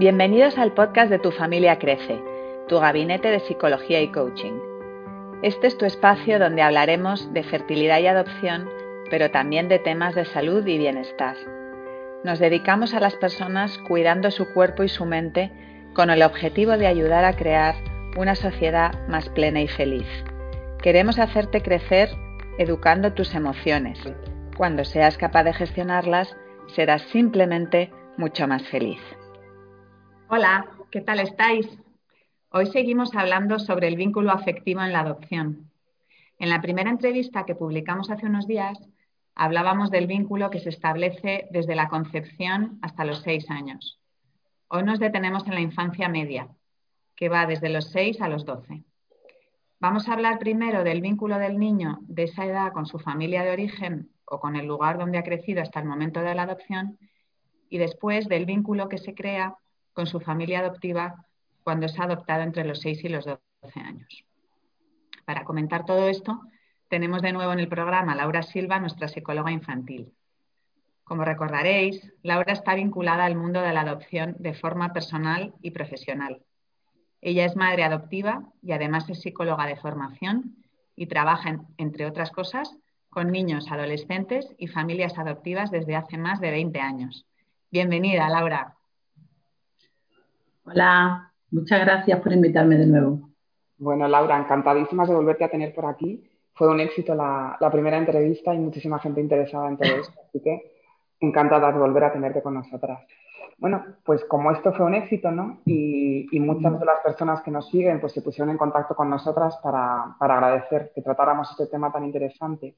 Bienvenidos al podcast de Tu familia crece, tu gabinete de psicología y coaching. Este es tu espacio donde hablaremos de fertilidad y adopción, pero también de temas de salud y bienestar. Nos dedicamos a las personas cuidando su cuerpo y su mente con el objetivo de ayudar a crear una sociedad más plena y feliz. Queremos hacerte crecer educando tus emociones. Cuando seas capaz de gestionarlas, serás simplemente mucho más feliz. Hola, ¿qué tal estáis? Hoy seguimos hablando sobre el vínculo afectivo en la adopción. En la primera entrevista que publicamos hace unos días, hablábamos del vínculo que se establece desde la concepción hasta los seis años. Hoy nos detenemos en la infancia media, que va desde los seis a los doce. Vamos a hablar primero del vínculo del niño de esa edad con su familia de origen o con el lugar donde ha crecido hasta el momento de la adopción y después del vínculo que se crea con su familia adoptiva cuando es adoptado entre los 6 y los 12 años. Para comentar todo esto, tenemos de nuevo en el programa Laura Silva, nuestra psicóloga infantil. Como recordaréis, Laura está vinculada al mundo de la adopción de forma personal y profesional. Ella es madre adoptiva y además es psicóloga de formación y trabaja, entre otras cosas, con niños, adolescentes y familias adoptivas desde hace más de 20 años. Bienvenida, Laura. Hola, muchas gracias por invitarme de nuevo. Bueno, Laura, encantadísimas de volverte a tener por aquí. Fue un éxito la, primera entrevista y muchísima gente interesada en todo esto, así que encantada de volver a tenerte con nosotras. Bueno, pues como esto fue un éxito, ¿no? Y, muchas de las personas que nos siguen pues se pusieron en contacto con nosotras para, agradecer que tratáramos este tema tan interesante.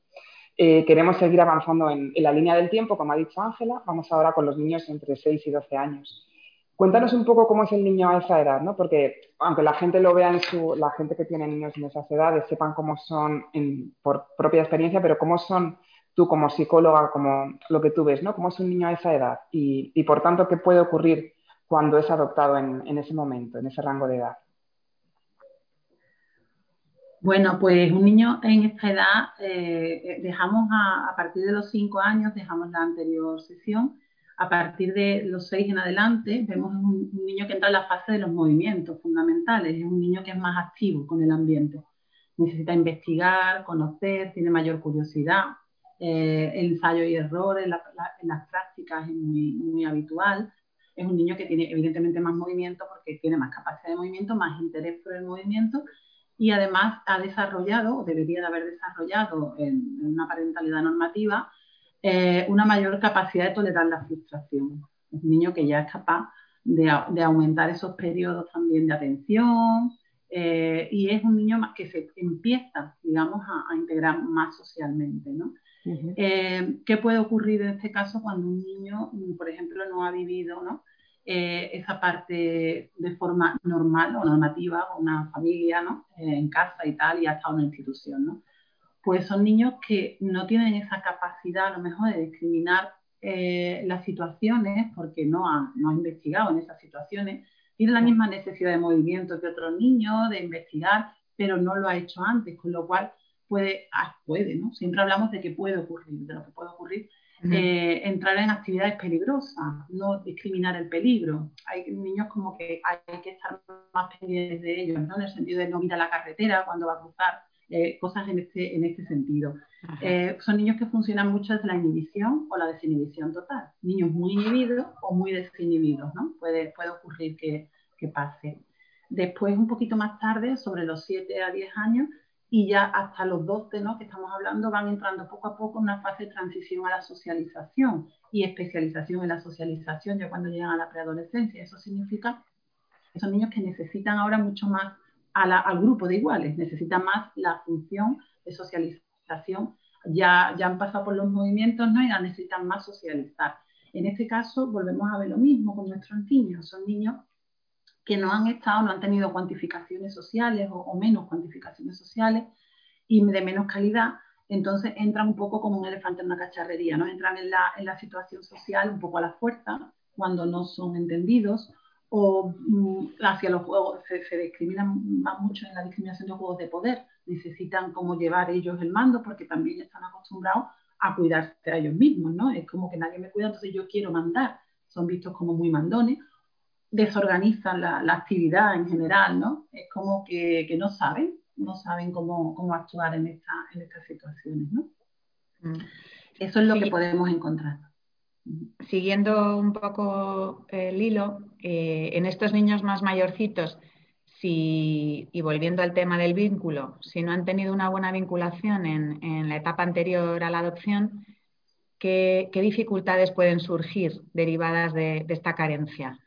Eh, queremos seguir avanzando en, en, la línea del tiempo, como ha dicho Ángela. Vamos ahora con los niños entre 6 y 12 años. Cuéntanos un poco cómo es el niño a esa edad, ¿no? Porque aunque la gente lo vea en su, la gente que tiene niños en esas edades, sepan cómo son por propia experiencia, pero cómo son tú como psicóloga, como lo que tú ves, ¿no? ¿Cómo es un niño a esa edad? Y, por tanto, ¿qué puede ocurrir cuando es adoptado en, ese momento, en ese rango de edad? Bueno, pues un niño en esta edad, eh, dejamos a, a, partir de los cinco años, dejamos la anterior sesión, a partir de los seis en adelante, vemos un, niño que entra en la fase de los movimientos fundamentales, es un niño que es más activo con el ambiente. Necesita investigar, conocer, tiene mayor curiosidad. Eh, el ensayo y error en, las prácticas es muy, muy habitual. Es un niño que tiene evidentemente más movimiento porque tiene más capacidad de movimiento, más interés por el movimiento y además ha desarrollado, o debería de haber desarrollado en una parentalidad normativa, eh, una mayor capacidad de tolerar la frustración. Es un niño que ya es capaz de, aumentar esos periodos también de atención eh, y es un niño que se empieza, digamos, a, integrar más socialmente. ¿no? Eh, ¿Qué puede ocurrir en este caso cuando un niño, por ejemplo, no ha vivido ¿no? esa parte de forma normal o normativa con una familia ¿no? en casa y tal y ha estado en una institución? ¿no? Pues son niños que no tienen esa capacidad a lo mejor de discriminar eh, las situaciones porque no han, no investigado en esas situaciones, tienen la misma necesidad de movimiento que otros niños, de investigar, pero no lo ha hecho antes, con lo cual puede, ah, puede, ¿no? Siempre hablamos de que puede ocurrir, de lo que puede ocurrir, eh, entrar en actividades peligrosas, no discriminar el peligro. Hay niños como que hay que estar más pendientes de ellos, ¿no? En el sentido de no mirar la carretera cuando va a cruzar eh, cosas en este, en este sentido. Eh, son niños que funcionan mucho desde la inhibición o la desinhibición total. Niños muy inhibidos o muy desinhibidos, ¿no? Puede, puede ocurrir que, que pase. Después, un poquito más tarde, sobre los 7 a 10 años, y ya hasta los 12, ¿no? que estamos hablando, van entrando poco a poco en una fase de transición a la socialización y especialización en la socialización ya cuando llegan a la preadolescencia. Eso significa que son niños que necesitan ahora mucho más al grupo de iguales, necesitan más la función de socialización. Ya, ya han pasado por los movimientos ¿no? y la necesitan más socializar. En este caso, volvemos a ver lo mismo con nuestros niños. Son niños que no han estado, no han tenido cuantificaciones sociales o, menos cuantificaciones sociales y de menos calidad, entonces entran un poco como un elefante en una cacharrería, ¿no? Entran en la, en la situación social un poco a la fuerza cuando no son entendidos o mm, hacia los juegos, se, se, discriminan más mucho en la discriminación de juegos de poder, necesitan como llevar ellos el mando porque también están acostumbrados a cuidarse a ellos mismos, ¿no? Es como que nadie me cuida, entonces yo quiero mandar, son vistos como muy mandones, desorganizan la, actividad en general, ¿no? Es como que, no saben, no saben cómo, cómo actuar en, esta, en estas situaciones, ¿no? Mm. Eso es lo que podemos encontrar. Siguiendo un poco el hilo, eh, en estos niños más mayorcitos, y volviendo al tema del vínculo, si no han tenido una buena vinculación en, la etapa anterior a la adopción, ¿qué, dificultades pueden surgir derivadas de, esta carencia?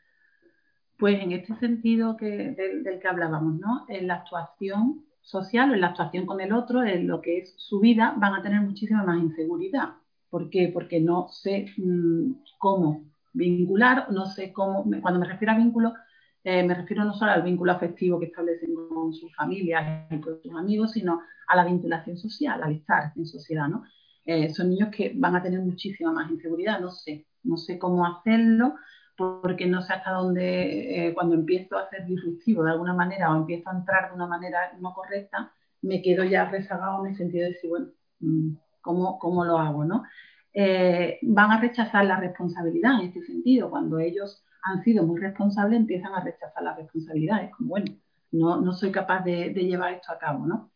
Pues en este sentido que, del, que hablábamos, ¿no? En la actuación social, en la actuación con el otro, en lo que es su vida, van a tener muchísima más inseguridad. ¿Por qué? Porque no sé mm, cómo vincular, no sé cómo, cuando me refiero a vínculo, eh, me refiero no solo al vínculo afectivo que establecen con sus familias y con sus amigos, sino a la vinculación social, al estar en sociedad, ¿no? Eh, son niños que van a tener muchísima más inseguridad, no sé, no sé cómo hacerlo, porque no sé hasta dónde, eh, cuando empiezo a ser disruptivo de alguna manera o empiezo a entrar de una manera no correcta, me quedo ya rezagado en el sentido de decir, bueno, mm, ¿cómo, cómo lo hago? ¿no? Eh, van a rechazar la responsabilidad en este sentido. Cuando ellos han sido muy responsables, empiezan a rechazar las responsabilidades, como, bueno, no, no soy capaz de, llevar esto a cabo. ¿no?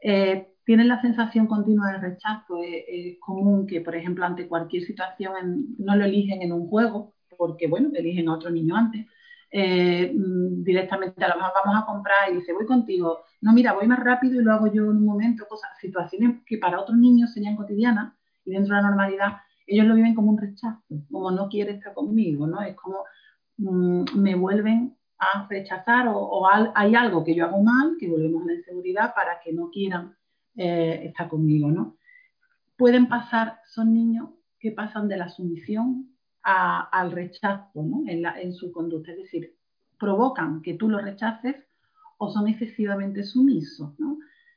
Eh, tienen la sensación continua de rechazo. Es, común que, por ejemplo, ante cualquier situación no lo eligen en un juego, porque, bueno, eligen a otro niño antes. Eh, mm, directamente a lo mejor vamos a comprar y dice, voy contigo. No, mira, voy más rápido y lo hago yo en un momento. Cosas, situaciones que para otros niños serían cotidianas y dentro de la normalidad, ellos lo viven como un rechazo, como no quiere estar conmigo, ¿no? Es como mm, me vuelven a rechazar o, hay algo que yo hago mal, que volvemos a la inseguridad para que no quieran eh, estar conmigo, ¿no? Pueden pasar, son niños que pasan de la sumisión al rechazo en, su conducta. Es decir, provocan que tú lo rechaces o son excesivamente sumisos.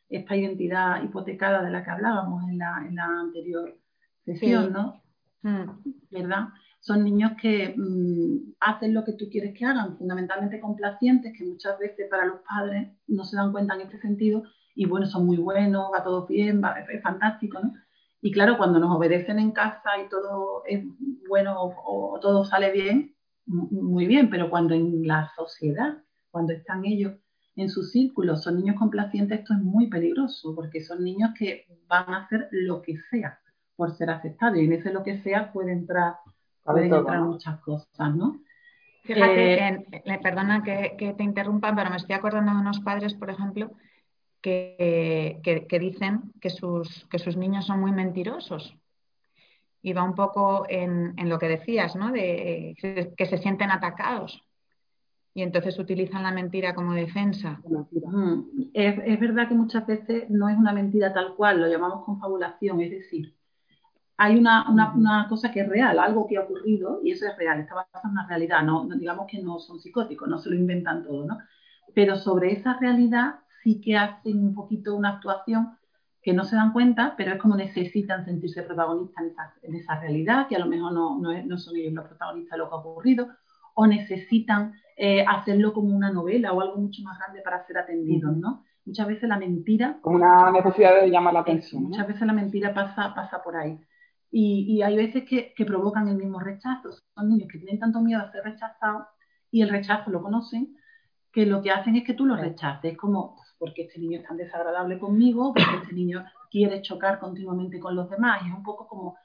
Esta identidad hipotecada de la que hablábamos en la, anterior sesión, ¿no? Mm. ¿Verdad? Son niños que mm, hacen lo que tú quieres que hagan, fundamentalmente complacientes, que muchas veces para los padres no se dan cuenta en este sentido, y bueno, son muy buenos, va todo bien, va, es fantástico, ¿no? Y claro, cuando nos obedecen en casa y todo es bueno o, todo sale bien, muy bien, pero cuando en la sociedad, cuando están ellos en su círculo, son niños complacientes, esto es muy peligroso, porque son niños que van a hacer lo que sea por ser aceptados. Y en ese lo que sea puede entrar, pueden entrar muchas cosas, ¿no? Fíjate, eh, perdona que, que, te interrumpa, pero me estoy acordando de unos padres, por ejemplo, que, dicen que sus, que sus niños son muy mentirosos. Y va un poco en, lo que decías, ¿no? De que se sienten atacados. Y entonces utilizan la mentira como defensa. Mm. Es, verdad que muchas veces no es una mentira tal cual, lo llamamos confabulación, es decir, hay una, una, cosa que es real, algo que ha ocurrido y eso es real, está basado en una realidad, no, digamos que no son psicóticos, no se lo inventan todo, ¿no? Pero sobre esa realidad sí que hacen un poquito una actuación que no se dan cuenta, pero es como necesitan sentirse protagonistas en esa, realidad, que a lo mejor no, no, son ellos los protagonistas de lo que ha ocurrido, o necesitan eh, hacerlo como una novela o algo mucho más grande para ser atendidos, ¿no? Muchas veces la mentira... Como una necesidad de llamar la atención. Muchas veces la mentira pasa, pasa por ahí. Y, hay veces que, que, provocan el mismo rechazo. Son niños que tienen tanto miedo a ser rechazados y el rechazo lo conocen, que lo que hacen es que tú lo rechaces. Es como, porque este niño es tan desagradable conmigo, porque este niño quiere chocar continuamente con los demás. Y es un poco como,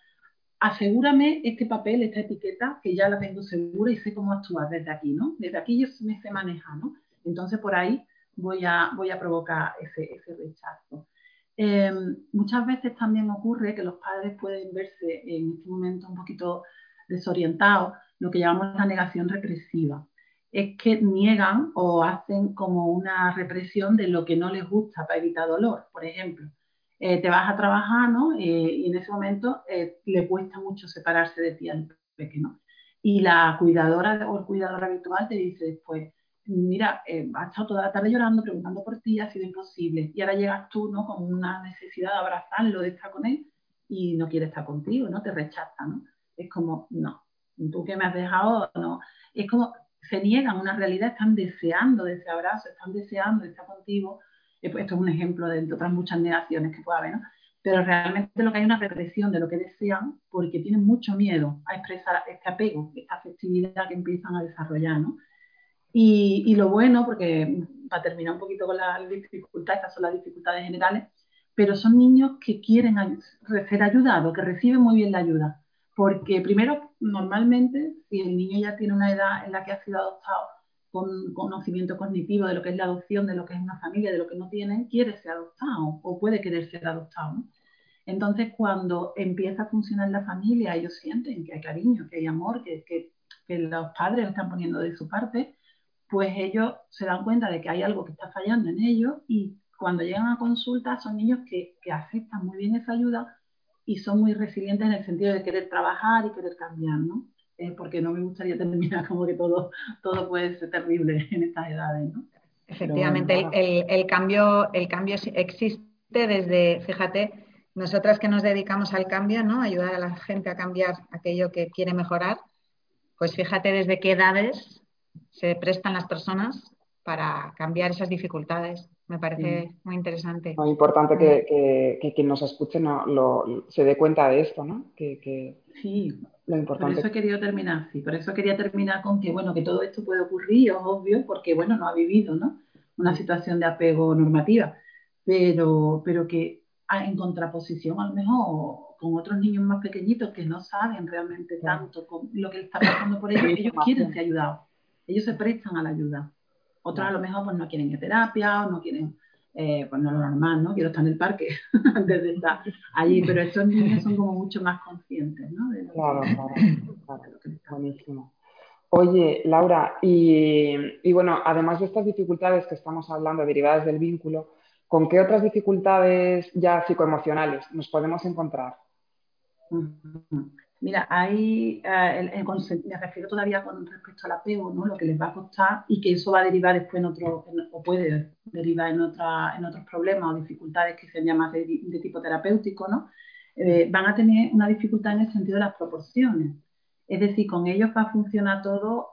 asegúrame este papel, esta etiqueta, que ya la tengo segura y sé cómo actuar desde aquí, ¿no? Desde aquí yo me sé manejar, ¿no? Entonces por ahí voy a, voy a provocar ese, rechazo. Em, muchas veces también ocurre que los padres pueden verse en este momento un poquito desorientados, lo que llamamos la negación represiva es que niegan o hacen como una represión de lo que no les gusta para evitar dolor. Por ejemplo, eh, te vas a trabajar, ¿no? Eh, y en ese momento eh, le cuesta mucho separarse de ti al pequeño. Y la cuidadora o el cuidador habitual te dice después, mira, ha estado toda la tarde llorando, preguntando por ti, ha sido imposible. Y ahora llegas tú, ¿no? Con una necesidad de abrazarlo, de estar con él, y no quiere estar contigo, ¿no? Te rechaza, ¿no? Es como, no, tú que me has dejado, no. Es como, se niegan una realidad, están deseando de ese abrazo, están deseando de estar contigo. Eh, pues, esto es un ejemplo de otras muchas negaciones que pueda haber, ¿no? Pero realmente lo que hay es una represión de lo que desean porque tienen mucho miedo a expresar este apego, esta afectividad que empiezan a desarrollar, ¿no? Y, lo bueno, porque para terminar un poquito con las dificultades, estas son las dificultades generales, pero son niños que quieren ser ayudados, que reciben muy bien la ayuda. Porque primero, normalmente, si el niño ya tiene una edad en la que ha sido adoptado con conocimiento cognitivo de lo que es la adopción, de lo que es una familia, de lo que no tiene, quiere ser adoptado o puede querer ser adoptado. Entonces, cuando empieza a funcionar la familia, ellos sienten que hay cariño, que hay amor, que, que, que los padres están poniendo de su parte, pues ellos se dan cuenta de que hay algo que está fallando en ellos y cuando llegan a consulta son niños que, que aceptan muy bien esa ayuda y son muy resilientes en el sentido de querer trabajar y querer cambiar, ¿no? Eh, porque no me gustaría terminar como que todo, todo puede ser terrible en estas edades, ¿no? Efectivamente, el, el, cambio, el cambio existe desde, fíjate, nosotras que nos dedicamos al cambio, ¿no? Ayudar a la gente a cambiar aquello que quiere mejorar, pues fíjate desde qué edades se prestan las personas para cambiar esas dificultades. Me parece muy interesante. Muy importante que, que, quien nos escuche no, lo, se dé cuenta de esto, ¿no? Que, sí, lo importante. Por eso he querido terminar, sí. Por eso quería terminar con que, bueno, que todo esto puede ocurrir, es obvio, porque, bueno, no ha vivido, ¿no? Una situación de apego normativa, pero, pero que en contraposición a lo mejor con otros niños más pequeñitos que no saben realmente tanto con lo que está pasando por ellos, ellos quieren ser ayudados, ellos se prestan a la ayuda. Otros a lo mejor pues no quieren ir a terapia o no quieren, eh, pues no lo normal, ¿no? Quiero estar en el parque antes de estar allí, pero estos niños son como mucho más conscientes, ¿no? claro, claro, Buenísimo. Oye, Laura, y, y, bueno, además de estas dificultades que estamos hablando derivadas del vínculo, ¿con qué otras dificultades ya psicoemocionales nos podemos encontrar? Mira, ahí eh, me refiero todavía con respecto al apego, ¿no? lo que les va a costar y que eso va a derivar después en otro, o puede derivar en, otra, en otros problemas o dificultades que sean más de, tipo terapéutico, ¿no? Eh, van a tener una dificultad en el sentido de las proporciones. Es decir, con ellos va a funcionar todo,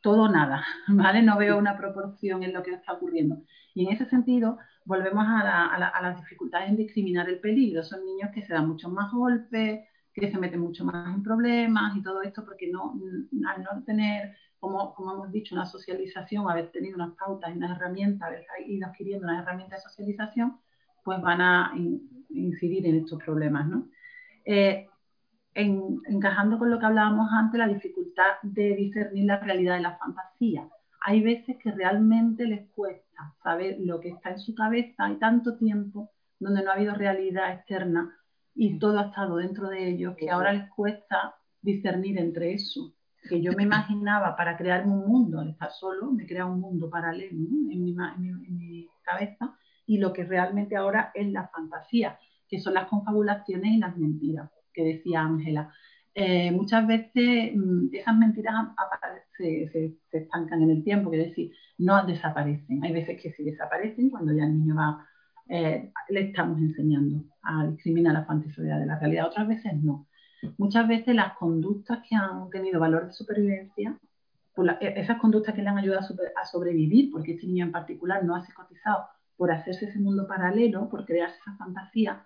todo nada, ¿vale? No veo una proporción en lo que está ocurriendo. Y en ese sentido, volvemos a, a las dificultades en discriminar el peligro. Son niños que se dan muchos más golpes, que se meten mucho más en problemas y todo esto, porque no, al no tener, como, como hemos dicho, una socialización, haber tenido unas pautas y unas herramientas, haber ido adquiriendo unas herramientas de socialización, pues van a incidir en estos problemas, ¿no? Eh, encajando con lo que hablábamos antes, la dificultad de discernir la realidad de la fantasía. Hay veces que realmente les cuesta saber lo que está en su cabeza, hay tanto tiempo donde no ha habido realidad externa y todo ha estado dentro de ellos, que ahora les cuesta discernir entre eso. Que yo me imaginaba para crear un mundo, al estar solo, me crea un mundo paralelo en, mi, en, mi, cabeza, y lo que realmente ahora es la fantasía, que son las confabulaciones y las mentiras, que decía Ángela. Eh, muchas veces mm, esas mentiras se, se, se, estancan en el tiempo, que decir, no desaparecen. Hay veces que sí desaparecen cuando ya el niño va eh, le estamos enseñando a discriminar la fantasía de la realidad, otras veces no. Muchas veces las conductas que han tenido valor de supervivencia, pues e, esas conductas que le han ayudado a, sobrevivir, porque este niño en particular no ha psicotizado por hacerse ese mundo paralelo, por crearse esa fantasía,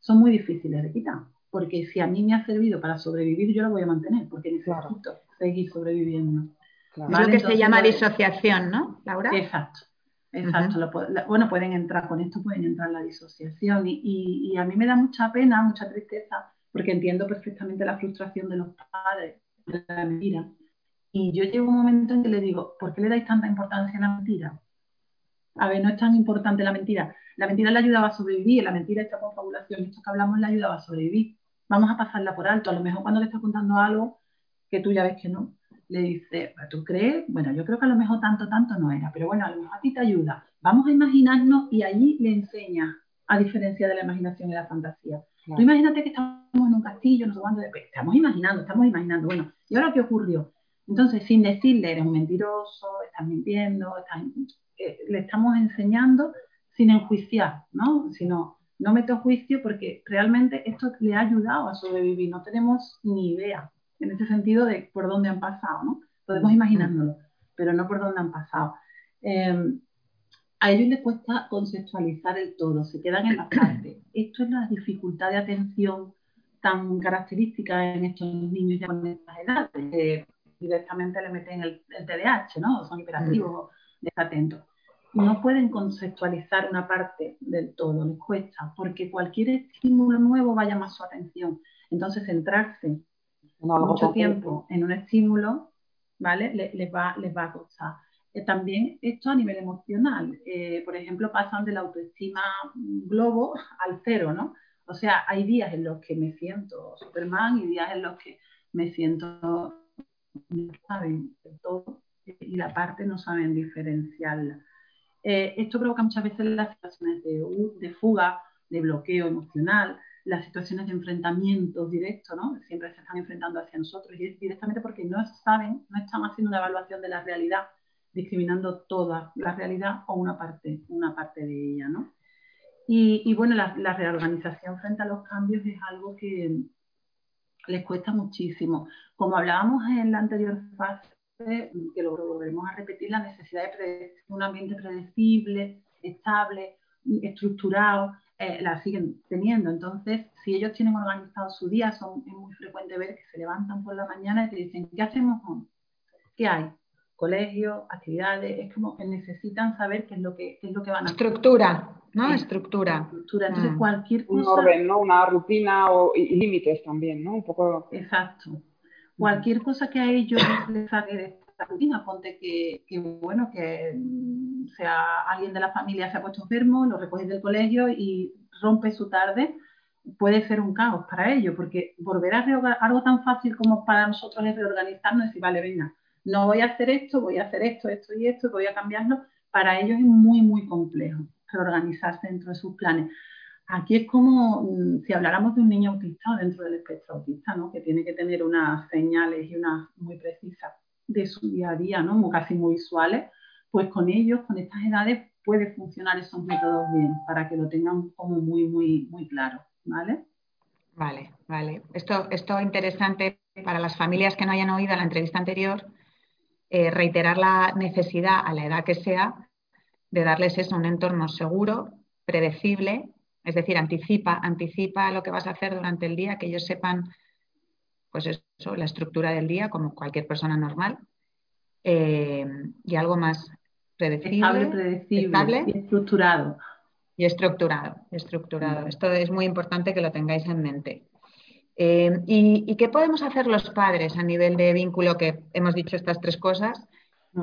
son muy difíciles de quitar. Porque si a mí me ha servido para sobrevivir, yo lo voy a mantener, porque necesito seguir sobreviviendo. Claro. Es lo que se llama disociación, ¿no, Laura? Exacto. Exacto, bueno, pueden entrar con esto, pueden entrar en la disociación y, a mí me da mucha pena, mucha tristeza, porque entiendo perfectamente la frustración de los padres de la mentira. Y yo llego un momento en que le digo, ¿por qué le dais tanta importancia a la mentira? A ver, no es tan importante la mentira. La mentira le ayudaba a sobrevivir, la mentira, esta confabulación, esto que hablamos, le ayudaba a sobrevivir. Vamos a pasarla por alto. A lo mejor cuando le estás contando algo que tú ya ves que no, le dice, ¿tú crees? Bueno, yo creo que a lo mejor tanto, tanto no era, pero bueno, a lo mejor a ti te ayuda. Vamos a imaginarnos y allí le enseña a diferencia de la imaginación y la fantasía. Tú imagínate que estamos en un castillo, no sé cuándo, estamos imaginando, estamos imaginando, bueno, ¿y ahora qué ocurrió? Entonces, sin decirle, eres un mentiroso, estás mintiendo, eh, le estamos enseñando sin enjuiciar, ¿no? Sino, no meto juicio porque realmente esto le ha ayudado a sobrevivir, no tenemos ni idea en ese sentido de por dónde han pasado, ¿no? Podemos imaginárnoslo, pero no por dónde han pasado. Em, a ellos les cuesta conceptualizar el todo, se quedan en la parte. Esto es la dificultad de atención tan característica en estos niños ya con estas edades. directamente le meten el, el TDAH, ¿no? Son hiperactivos, desatentos. No pueden conceptualizar una parte del todo, les cuesta, porque cualquier estímulo nuevo vaya más su atención. Entonces, centrarse mucho tiempo en un estímulo, ¿vale? Les, va, les va a costar. Eh, también esto a nivel emocional. Eh, por ejemplo, pasan de la autoestima globo al cero, ¿no? O sea, hay días en los que me siento Superman y días en los que me siento no saben todo y la parte no saben diferenciarla. Eh, esto provoca muchas veces las situaciones de, de, fuga, de bloqueo emocional, las situaciones de enfrentamiento directo, ¿no? Siempre se están enfrentando hacia nosotros y es directamente porque no saben, no están haciendo una evaluación de la realidad, discriminando toda la realidad o una parte, una parte de ella, ¿no? Y, bueno, la, reorganización frente a los cambios es algo que les cuesta muchísimo. Como hablábamos en la anterior fase, que lo volveremos a repetir, la necesidad de un ambiente predecible, estable, estructurado, eh, la siguen teniendo. Entonces, si ellos tienen organizado su día, son, es muy frecuente ver que se levantan por la mañana y te dicen, ¿qué hacemos hoy? ¿Qué hay? Colegio, actividades, es como que necesitan saber qué es lo que, es lo que van a hacer. Estructura, ¿no? Estructura. Estructura. Entonces, mm. cualquier cosa... Un orden, ¿no? Una rutina o, y límites también, ¿no? Un poco... Exacto. Cualquier cosa que a ellos les saque de esta rutina, ponte que, que, bueno, que sea alguien de la familia se ha puesto enfermo, lo recoges del colegio y rompe su tarde, puede ser un caos para ellos, porque volver a algo tan fácil como para nosotros es reorganizarnos y decir, vale, venga, no voy a hacer esto, voy a hacer esto, esto y esto, voy a cambiarlo, para ellos es muy, muy complejo reorganizarse dentro de sus planes. Aquí es como mm, si habláramos de un niño autista o dentro del espectro autista, ¿no? que tiene que tener unas señales y unas muy precisas de su día a día, ¿no? casi muy visuales, pues con ellos, con estas edades, puede funcionar esos métodos bien, para que lo tengan como muy, muy, muy claro, ¿vale? Vale, vale. Esto, esto interesante para las familias que no hayan oído la entrevista anterior, eh, reiterar la necesidad a la edad que sea de darles eso, un entorno seguro, predecible, es decir, anticipa, anticipa lo que vas a hacer durante el día, que ellos sepan, pues eso, la estructura del día, como cualquier persona normal, eh, y algo más predecible, estable, predecible y estructurado. Y estructurado, estructurado. Esto es muy importante que lo tengáis en mente. Eh, y, qué podemos hacer los padres a nivel de vínculo? Que hemos dicho estas tres cosas,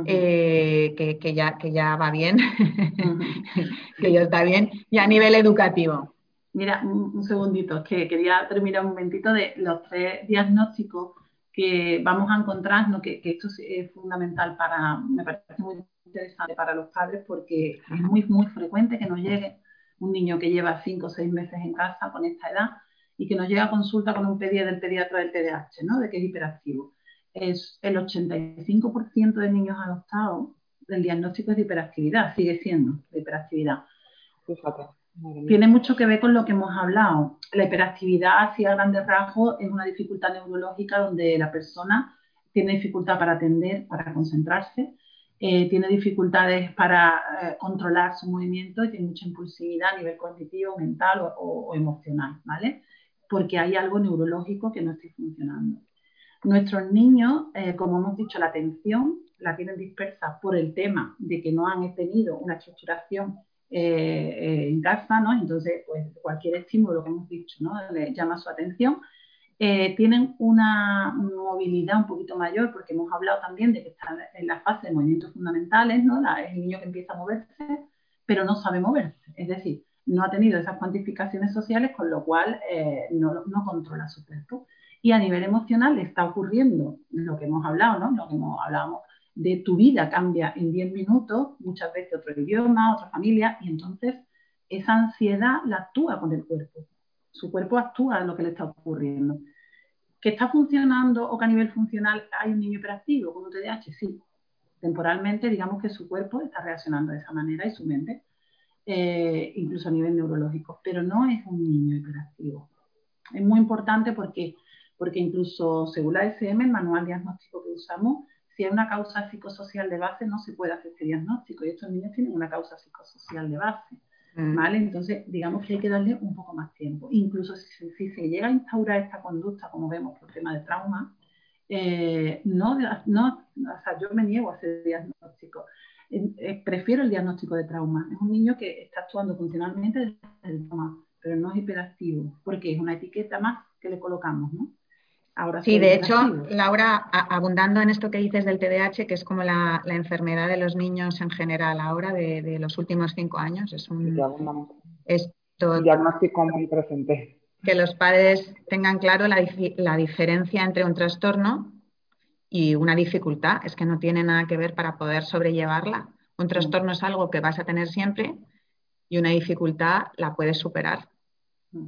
eh, que, ya, que ya va bien, que ya está bien, y a nivel educativo. Mira, un, segundito, que quería terminar un momentito de los tres diagnósticos que vamos a encontrar, que, que, esto es fundamental para, me parece muy interesante para los padres porque es muy, muy frecuente que nos llegue un niño que lleva cinco o seis meses en casa con esta edad y que nos llega a consulta con un pediatra del pediatra del TDAH, ¿no? De que es hiperactivo. Es el 85% de niños adoptados, el diagnóstico es de hiperactividad, sigue siendo de hiperactividad. Tiene mucho que ver con lo que hemos hablado. La hiperactividad, así a grandes rasgos, es una dificultad neurológica donde la persona tiene dificultad para atender, para concentrarse, eh, tiene dificultades para eh, controlar su movimiento y tiene mucha impulsividad a nivel cognitivo, mental o, emocional, ¿vale? porque hay algo neurológico que no está funcionando. Nuestros niños, eh, como hemos dicho, la atención la tienen dispersa por el tema de que no han tenido una estructuración en casa, ¿no? Entonces, pues cualquier estímulo que hemos dicho, ¿no? Le llama su atención. Tienen una movilidad un poquito mayor porque hemos hablado también de que están en la fase de movimientos fundamentales, ¿no? es el niño que empieza a moverse, pero no sabe moverse. Es decir, no ha tenido esas cuantificaciones sociales, con lo cual eh, no, controla su cuerpo. Y a nivel emocional le está ocurriendo lo que hemos hablado, ¿no? Lo que hemos hablado de tu vida cambia en 10 minutos, muchas veces otro idioma, otra familia, y entonces esa ansiedad la actúa con el cuerpo. Su cuerpo actúa en lo que le está ocurriendo. ¿Que está funcionando o que a nivel funcional hay un niño hiperactivo con un? Sí. Temporalmente, digamos que su cuerpo está reaccionando de esa manera y su mente eh, incluso a nivel neurológico, pero no es un niño hiperactivo. Es muy importante porque, porque incluso según la SM, el manual diagnóstico que usamos, si hay una causa psicosocial de base, no se puede hacer este diagnóstico. Y estos niños tienen una causa psicosocial de base. Mm. ¿Vale? Entonces, digamos que hay que darle un poco más tiempo. Incluso si, si, se llega a instaurar esta conducta, como vemos por tema de trauma, eh, no, no, o sea, yo me niego a ese diagnóstico. Eh, prefiero el diagnóstico de trauma. Es un niño que está actuando funcionalmente desde el trauma, pero no es hiperactivo, porque es una etiqueta más que le colocamos, ¿no? Ahora sí, de hecho, Laura, abundando en esto que dices del TDAH, que es como la, enfermedad de los niños en general ahora, de, los últimos cinco años, es un, diagnóstico muy presente. Que los padres tengan claro la, la diferencia entre un trastorno y una dificultad, es que no tiene nada que ver para poder sobrellevarla. Un trastorno es algo que vas a tener siempre y una dificultad la puedes superar.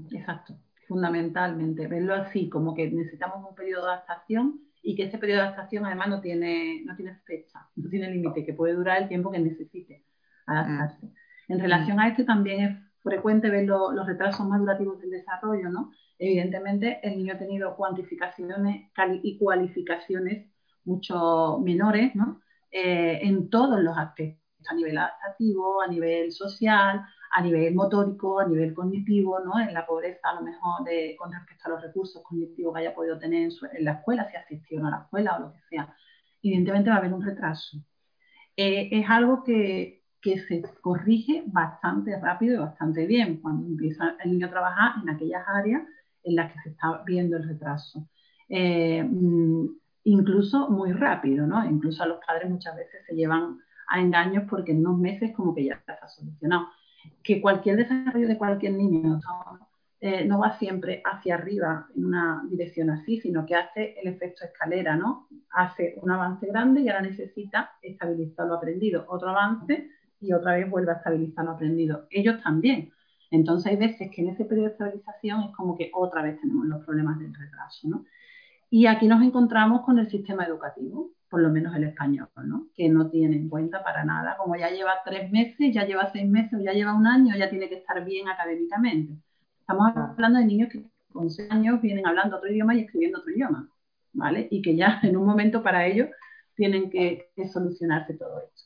Exacto fundamentalmente, verlo así, como que necesitamos un periodo de adaptación y que ese periodo de adaptación además no tiene, no tiene fecha, no tiene límite, que puede durar el tiempo que necesite adaptarse. En mm. relación a esto también es frecuente ver los retrasos más durativos del desarrollo, ¿no? Evidentemente el niño ha tenido cuantificaciones y cualificaciones mucho menores, ¿no? Eh, en todos los aspectos, a nivel adaptativo, a nivel social, a nivel motórico, a nivel cognitivo, ¿no? En la pobreza, a lo mejor, de, con respecto a los recursos cognitivos que haya podido tener en, la escuela, si asistió a la escuela o lo que sea. Evidentemente va a haber un retraso. Eh, es algo que, que, se corrige bastante rápido y bastante bien cuando empieza el niño a trabajar en aquellas áreas en las que se está viendo el retraso. Eh, mm, incluso muy rápido, ¿no? Incluso a los padres muchas veces se llevan a engaños porque en unos meses como que ya está solucionado que cualquier desarrollo de cualquier niño eh, no, va siempre hacia arriba en una dirección así, sino que hace el efecto escalera, ¿no? Hace un avance grande y ahora necesita estabilizar lo aprendido, otro avance y otra vez vuelve a estabilizar lo aprendido. Ellos también. Entonces hay veces que en ese periodo de estabilización es como que otra vez tenemos los problemas del retraso, ¿no? Y aquí nos encontramos con el sistema educativo por lo menos el español, ¿no? que no tiene en cuenta para nada, como ya lleva tres meses, ya lleva seis meses, ya lleva un año, ya tiene que estar bien académicamente. Estamos hablando de niños que con seis años vienen hablando otro idioma y escribiendo otro idioma, ¿vale? Y que ya en un momento para ellos tienen que, solucionarse todo esto.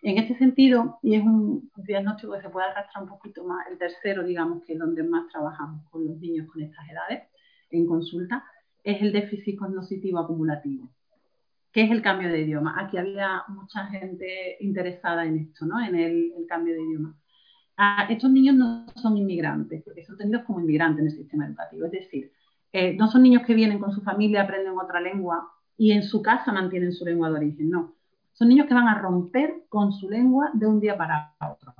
En este sentido, y es un diagnóstico que se puede arrastrar un poquito más, el tercero, digamos, que es donde más trabajamos con los niños con estas edades en consulta, es el déficit cognitivo acumulativo. ¿Qué es el cambio de idioma? Aquí había mucha gente interesada en esto, ¿no? En el, cambio de idioma. Ah, estos niños no son inmigrantes, porque son tenidos como inmigrantes en el sistema educativo. Es decir, eh, no son niños que vienen con su familia, aprenden otra lengua y en su casa mantienen su lengua de origen, no. Son niños que van a romper con su lengua de un día para otro.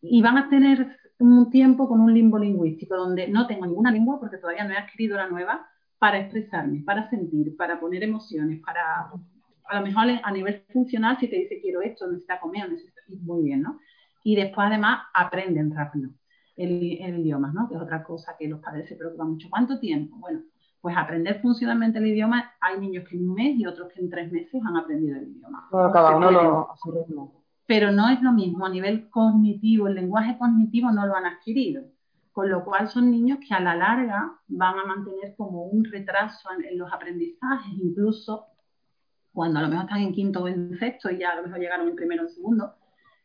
Y van a tener un tiempo con un limbo lingüístico donde no tengo ninguna lengua porque todavía no he adquirido la nueva, para expresarme, para sentir, para poner emociones, para, a lo mejor a nivel funcional, si te dice quiero esto, necesita comer, necesita, muy bien, ¿no? Y después además aprenden rápido el, idioma, ¿no? Que es otra cosa que los padres se preocupan mucho. ¿Cuánto tiempo? Bueno, pues aprender funcionalmente el idioma, hay niños que en un mes y otros que en tres meses han aprendido el idioma. cada uno lo, a su ritmo. Pero no es lo mismo a nivel cognitivo, el lenguaje cognitivo no lo han adquirido con lo cual son niños que a la larga van a mantener como un retraso en, los aprendizajes, incluso cuando a lo mejor están en quinto o en sexto y ya a lo mejor llegaron en primero o en segundo,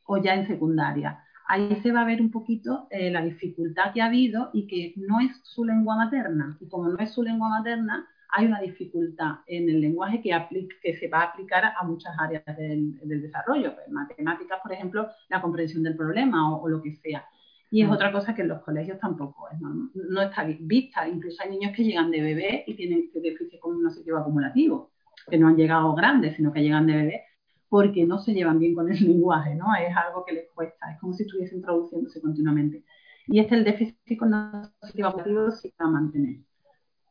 o ya en secundaria. Ahí se va a ver un poquito eh, la dificultad que ha habido y que no es su lengua materna. Y como no es su lengua materna, hay una dificultad en el lenguaje que, se va a aplicar a muchas áreas del, desarrollo. En pues, matemáticas, por ejemplo, la comprensión del problema o lo que sea. Y es mm. otra cosa que en los colegios tampoco es, no, está vista. Incluso hay niños que llegan de bebé y tienen este déficit cognitivo acumulativo, que no han llegado grandes, sino que llegan de bebé porque no se llevan bien con el lenguaje, ¿no? Es algo que les cuesta, es como si estuviesen traduciéndose continuamente. Y este el déficit cognitivo acumulativo se va a mantener,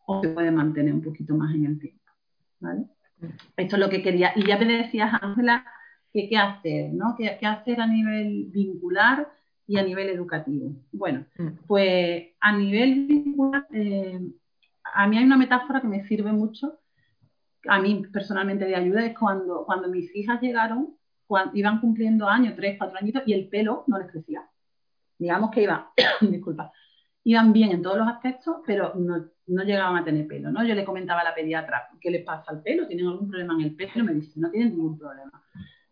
o se puede mantener un poquito más en el tiempo, ¿vale? Mm. Esto es lo que quería. Y ya te decías, Ángela, que qué hacer, ¿no? ¿Qué, qué hacer a nivel vincular? Y a nivel educativo. Bueno, mm. pues a nivel eh, a mí hay una metáfora que me sirve mucho, a mí personalmente de ayuda, es cuando, cuando mis hijas llegaron, cuando iban cumpliendo años, tres, cuatro añitos, y el pelo no les crecía. Digamos que iban, disculpa, iban bien en todos los aspectos, pero no, no, llegaban a tener pelo, ¿no? Yo le comentaba a la pediatra, ¿qué les pasa al pelo? ¿Tienen algún problema en el pelo? Me dice, no tienen ningún problema.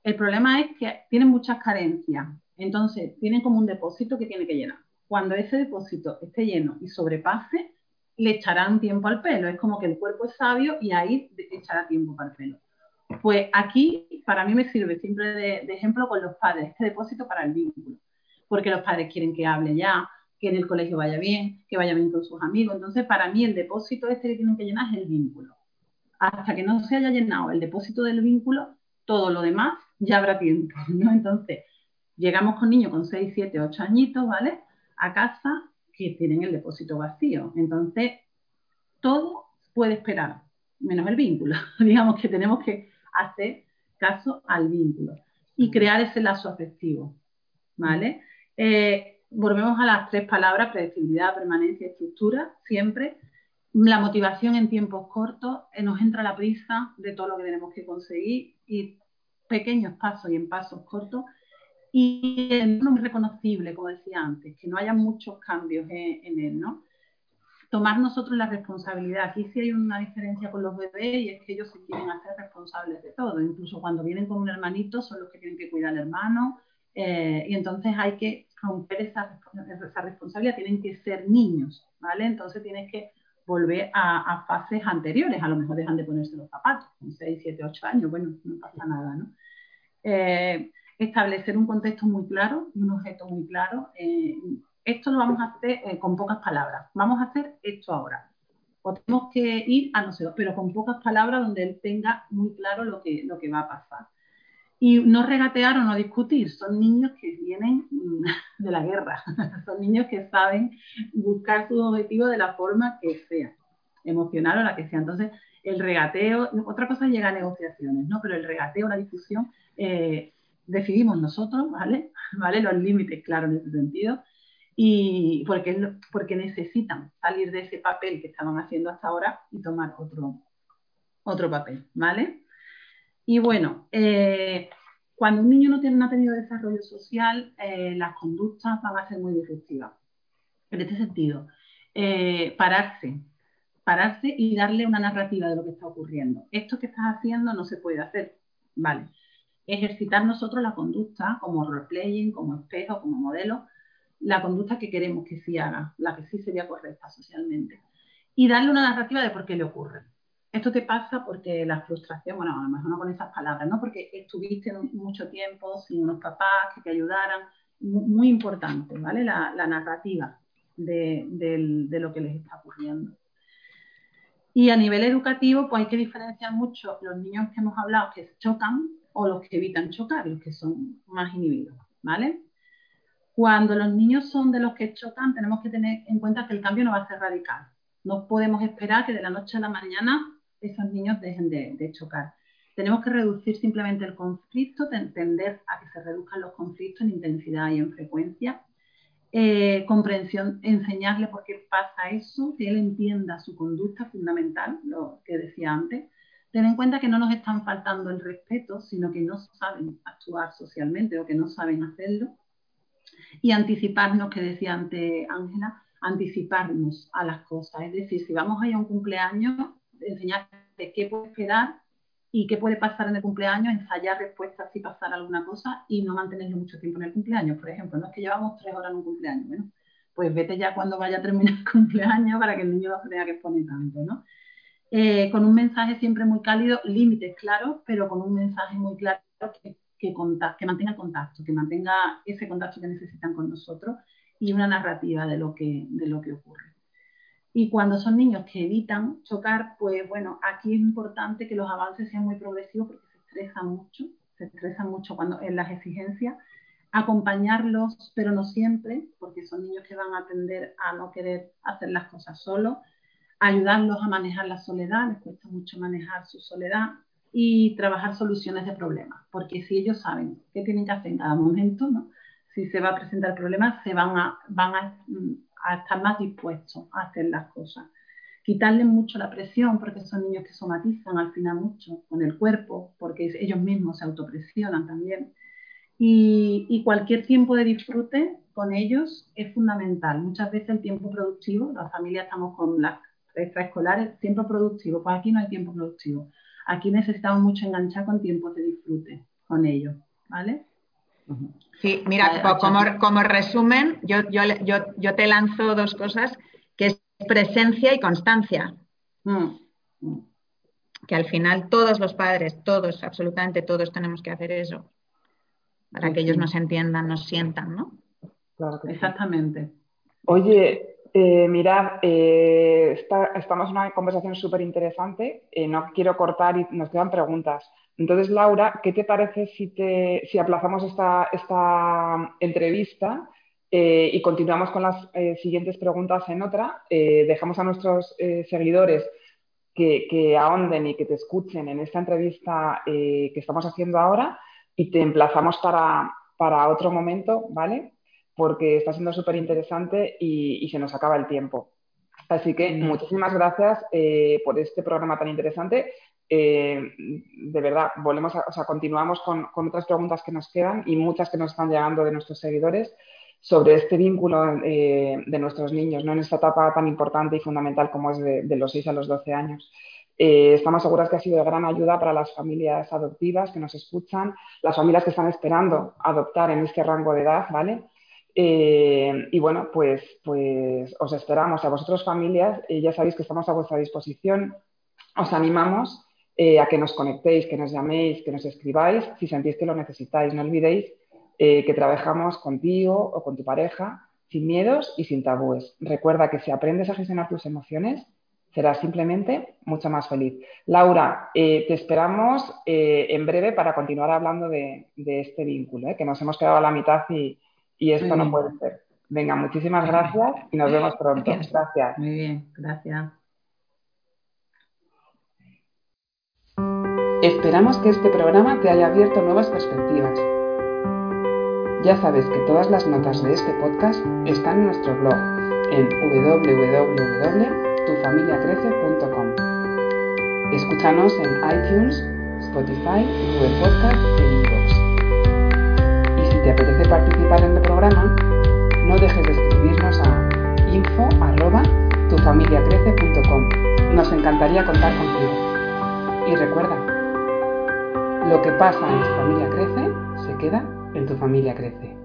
El problema es que tienen muchas carencias entonces, tienen como un depósito que tiene que llenar. Cuando ese depósito esté lleno y sobrepase, le echarán tiempo al pelo. Es como que el cuerpo es sabio y ahí echará tiempo para el pelo. Pues aquí para mí me sirve siempre de, ejemplo con los padres, este depósito para el vínculo, porque los padres quieren que hable ya, que en el colegio vaya bien, que vaya bien con sus amigos. Entonces, para mí el depósito este que tienen que llenar es el vínculo. Hasta que no se haya llenado el depósito del vínculo, todo lo demás ya habrá tiempo. Entonces, llegamos con niños con 6, 7, 8 añitos, ¿vale? A casa que tienen el depósito vacío. Entonces, todo puede esperar, menos el vínculo. Digamos que tenemos que hacer caso al vínculo y crear ese lazo afectivo, ¿vale? Eh, volvemos a las tres palabras, predictibilidad, permanencia estructura, siempre. La motivación en tiempos cortos, eh, nos entra la prisa de todo lo que tenemos que conseguir y pequeños pasos y en pasos cortos. Y el no es reconocible, como decía antes, que no haya muchos cambios en, él, ¿no? Tomar nosotros la responsabilidad. Aquí sí hay una diferencia con los bebés y es que ellos se quieren hacer responsables de todo. Incluso cuando vienen con un hermanito son los que tienen que cuidar al hermano, eh, y entonces hay que romper esa, esa, responsabilidad, tienen que ser niños, ¿vale? Entonces tienes que volver a, fases anteriores, a lo mejor dejan de ponerse los zapatos, con 6, 7, 8 años, bueno, no pasa nada, ¿no? Eh, establecer un contexto muy claro y un objeto muy claro. Eh, esto lo vamos a hacer con pocas palabras. Vamos a hacer esto ahora. O tenemos que ir a no sé, pero con pocas palabras donde él tenga muy claro lo que, lo que va a pasar. Y no regatear o no discutir, son niños que vienen de la guerra, son niños que saben buscar sus objetivos de la forma que sea, emocional o la que sea. Entonces, el regateo, otra cosa llega a negociaciones, ¿no? Pero el regateo, la discusión, eh, decidimos nosotros, ¿vale? ¿vale? Los límites, claro, en ese sentido, y porque, porque necesitan salir de ese papel que estaban haciendo hasta ahora y tomar otro, otro papel, ¿vale? Y bueno, eh, cuando un niño no, tiene, no ha tenido desarrollo social, eh, las conductas van a ser muy disruptivas. En este sentido, eh, pararse, pararse y darle una narrativa de lo que está ocurriendo. Esto que estás haciendo no se puede hacer, ¿vale? Ejercitar nosotros la conducta como role-playing, como espejo, como modelo, la conducta que queremos que sí haga, la que sí sería correcta socialmente. Y darle una narrativa de por qué le ocurre. Esto te pasa porque la frustración, bueno, a lo mejor no con esas palabras, ¿no? Porque estuviste mucho tiempo sin unos papás que te ayudaran. Muy importante, ¿vale? La, narrativa de, lo que les está ocurriendo. Y a nivel educativo, pues hay que diferenciar mucho los niños que hemos hablado que chocan o los que evitan chocar, los que son más inhibidos, ¿vale? Cuando los niños son de los que chocan, tenemos que tener en cuenta que el cambio no va a ser radical. No podemos esperar que de la noche a la mañana esos niños dejen de, chocar. Tenemos que reducir simplemente el conflicto, tender a que se reduzcan los conflictos en intensidad y en frecuencia. Eh, comprensión, enseñarle por qué pasa eso, que él entienda su conducta fundamental, lo que decía antes. Ten en cuenta que no nos están faltando el respeto, sino que no saben actuar socialmente o que no saben hacerlo. Y anticiparnos, que decía antes Ángela, anticiparnos a las cosas. Es decir, si vamos a ir a un cumpleaños, enseñarte qué puede esperar y qué puede pasar en el cumpleaños, ensayar respuestas si pasara alguna cosa y no mantenerlo mucho tiempo en el cumpleaños. Por ejemplo, no es que llevamos tres horas en un cumpleaños, bueno, pues vete ya cuando vaya a terminar el cumpleaños para que el niño no se tenga que exponer tanto, ¿no? Eh, con un mensaje siempre muy cálido, límites claros, pero con un mensaje muy claro que, que, mantenga contacto, que mantenga ese contacto que necesitan con nosotros y una narrativa de lo que, de lo que ocurre. Y cuando son niños que evitan chocar, pues bueno, aquí es importante que los avances sean muy progresivos porque se estresan mucho, se estresan mucho cuando en las exigencias. Acompañarlos, pero no siempre, porque son niños que van a tender a no querer hacer las cosas solos. Ayudarlos a manejar la soledad, les cuesta mucho manejar su soledad y trabajar soluciones de problemas, porque si ellos saben qué tienen que hacer en cada momento, ¿no? si se va a presentar problemas, se van a, van a mm, estar más dispuestos a hacer las cosas. Quitarles mucho la presión, porque son niños que somatizan al final mucho con el cuerpo, porque ellos mismos se autopresionan también. Y, cualquier tiempo de disfrute con ellos es fundamental. Muchas veces el tiempo productivo, las familias estamos con las extraescolares, tiempo productivo, pues aquí no hay tiempo productivo. Aquí necesitamos mucho enganchar con tiempos de disfrute con ellos, ¿vale? Sí, mira, como, como, resumen, yo, yo, yo, yo, te lanzo dos cosas, que es presencia y constancia. Mm. Que al final todos los padres, todos, absolutamente todos tenemos que hacer eso para que ellos nos entiendan, nos sientan, ¿no? Exactamente. Oye, eh, mirad, eh, estamos en una conversación súper interesante. Eh, no quiero cortar y nos quedan preguntas. Entonces, Laura, ¿qué te parece si, te, si aplazamos esta, esta entrevista y continuamos con las siguientes preguntas en otra? dejamos a nuestros seguidores que, que, ahonden y que te escuchen en esta entrevista que estamos haciendo ahora y te emplazamos para, para otro momento, ¿vale? Porque está siendo súper interesante y, se nos acaba el tiempo. Así que muchísimas gracias eh, por este programa tan interesante. Eh, de verdad, volvemos a, o sea, continuamos con, otras preguntas que nos quedan y muchas que nos están llegando de nuestros seguidores sobre este vínculo eh, de nuestros niños, ¿no? en esta etapa tan importante y fundamental como es de, los 6 a los 12 años. estamos seguras que ha sido de gran ayuda para las familias adoptivas que nos escuchan, las familias que están esperando adoptar en este rango de edad, ¿vale? Eh, y bueno, pues, pues os esperamos a vosotros familias, y ya sabéis que estamos a vuestra disposición, os animamos eh, a que nos conectéis, que nos llaméis, que nos escribáis si sentís que lo necesitáis. No olvidéis eh, que trabajamos contigo o con tu pareja sin miedos y sin tabúes. Recuerda que si aprendes a gestionar tus emociones, serás simplemente mucho más feliz. Laura, te esperamos en breve para continuar hablando de, de este vínculo, que nos hemos quedado a la mitad y, y esto no puede ser. Venga, muchísimas gracias y nos vemos pronto. Gracias. Muy bien, gracias. Esperamos que este programa te haya abierto nuevas perspectivas. Ya sabes que todas las notas de este podcast están en nuestro blog en www.tufamiliacrece.com. Escúchanos en iTunes, Spotify, Google Podcast e iVoox te apetece participar en el programa, no dejes de escribirnos a info.tufamiliacrece.com. Nos encantaría contar contigo. Y recuerda, lo que pasa en tu familia crece, se queda en tu familia crece.